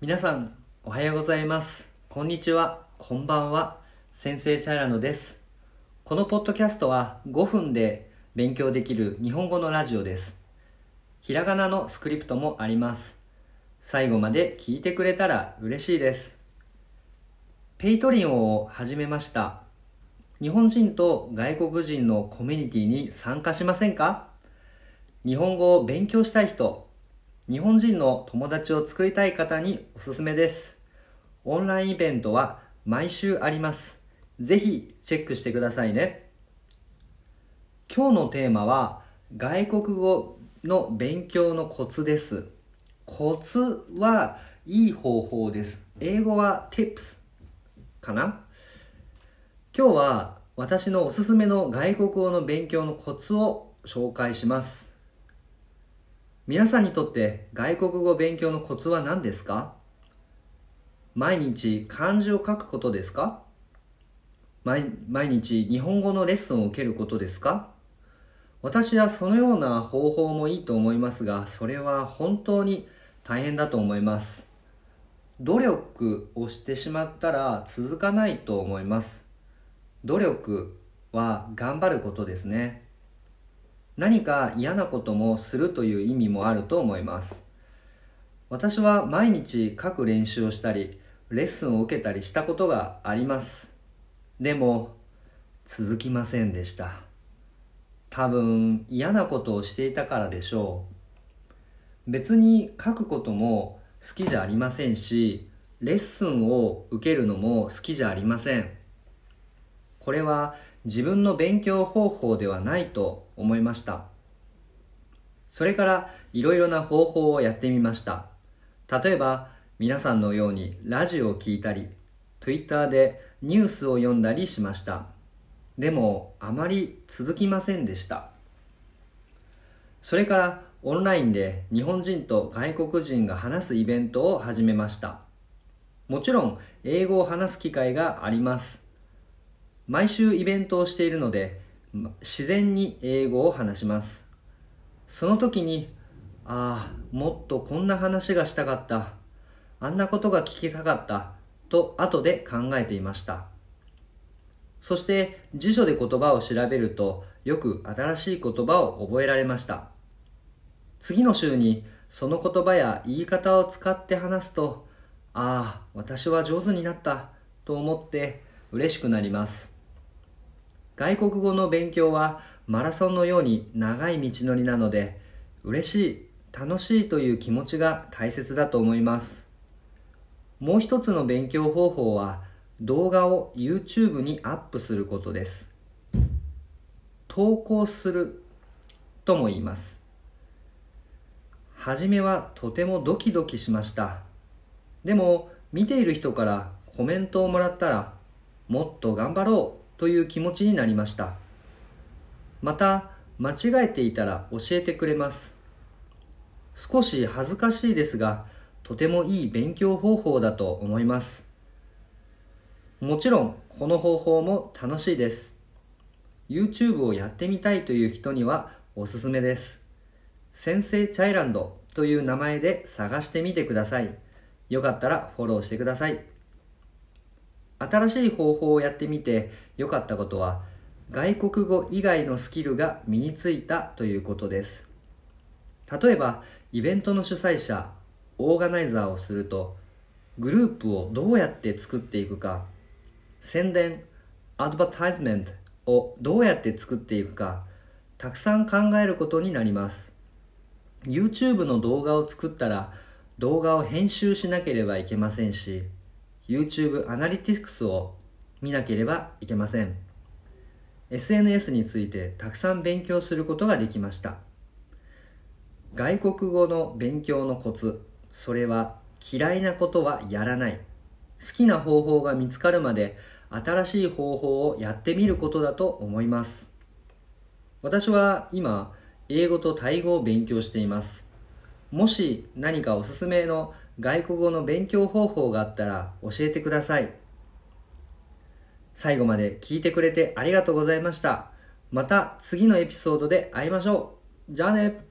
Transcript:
皆さんおはようございます。こんにちは。こんばんは。先生チャイランドです。このポッドキャストは5分で勉強できる日本語のラジオです。ひらがなのスクリプトもあります。最後まで聞いてくれたら嬉しいです。 Patreon を始めました。日本人と外国人のコミュニティに参加しませんか？日本語を勉強したい人日本人の友達を作りたい方におすすめです。オンラインイベントは毎週あります。ぜひチェックしてくださいね。今日のテーマは外国語の勉強のコツです。コツはいい方法です。英語は tips かな？今日は私のおすすめの外国語の勉強のコツを紹介します。皆さんにとって外国語勉強のコツは何ですか？毎日漢字を書くことですか？毎日日本語のレッスンを受けることですか？私はそのような方法もいいと思いますがそれは本当に大変だと思います。努力をしてしまったら続かないと思います。努力は頑張ることですね。何か嫌なこともするという意味もあると思います。私は毎日書く練習をしたりレッスンを受けたりしたことがあります。でも続きませんでした。多分嫌なことをしていたからでしょう。別に書くことも好きじゃありませんしレッスンを受けるのも好きじゃありません。これは自分の勉強方法ではないと思いました。それからいろいろな方法をやってみました。例えば皆さんのようにラジオを聞いたり Twitter でニュースを読んだりしました。でもあまり続きませんでした。それからオンラインで日本人と外国人が話すイベントを始めました。もちろん英語を話す機会があります。毎週イベントをしているので自然に英語を話します。その時にああもっとこんな話がしたかった。あんなことが聞きたかったと後で考えていました。そして辞書で言葉を調べるとよく新しい言葉を覚えられました。次の週にその言葉や言い方を使って話すとああ私は上手になったと思って嬉しくなります。外国語の勉強はマラソンのように長い道のりなので嬉しい楽しいという気持ちが大切だと思います。もう一つの勉強方法は動画を YouTube にアップすることです。投稿するとも言います。はじめはとてもドキドキしました。でも見ている人からコメントをもらったらもっと頑張ろうという気持ちになりました。また間違えていたら教えてくれます。少し恥ずかしいですがとてもいい勉強方法だと思います。もちろんこの方法も楽しいです。YouTube をやってみたいという人にはおすすめです。先生チャイランドという名前で探してみてください。よかったらフォローしてください。新しい方法をやってみて良かったことは外国語以外のスキルが身についたということです。例えばイベントの主催者オーガナイザーをするとグループをどうやって作っていくか。宣伝アドバタイズメントをどうやって作っていくか。たくさん考えることになります。YouTube の動画を作ったら動画を編集しなければいけませんし YouTube アナリティクスを見なければいけません。SNS についてたくさん勉強することができました。外国語の勉強のコツそれは嫌いなことはやらない。好きな方法が見つかるまで新しい方法をやってみることだと思います。私は今英語とタイ語を勉強しています。もし何かおすすめの外国語の勉強方法があったら教えてください。最後まで聞いてくれてありがとうございました。また次のエピソードで会いましょう。じゃあね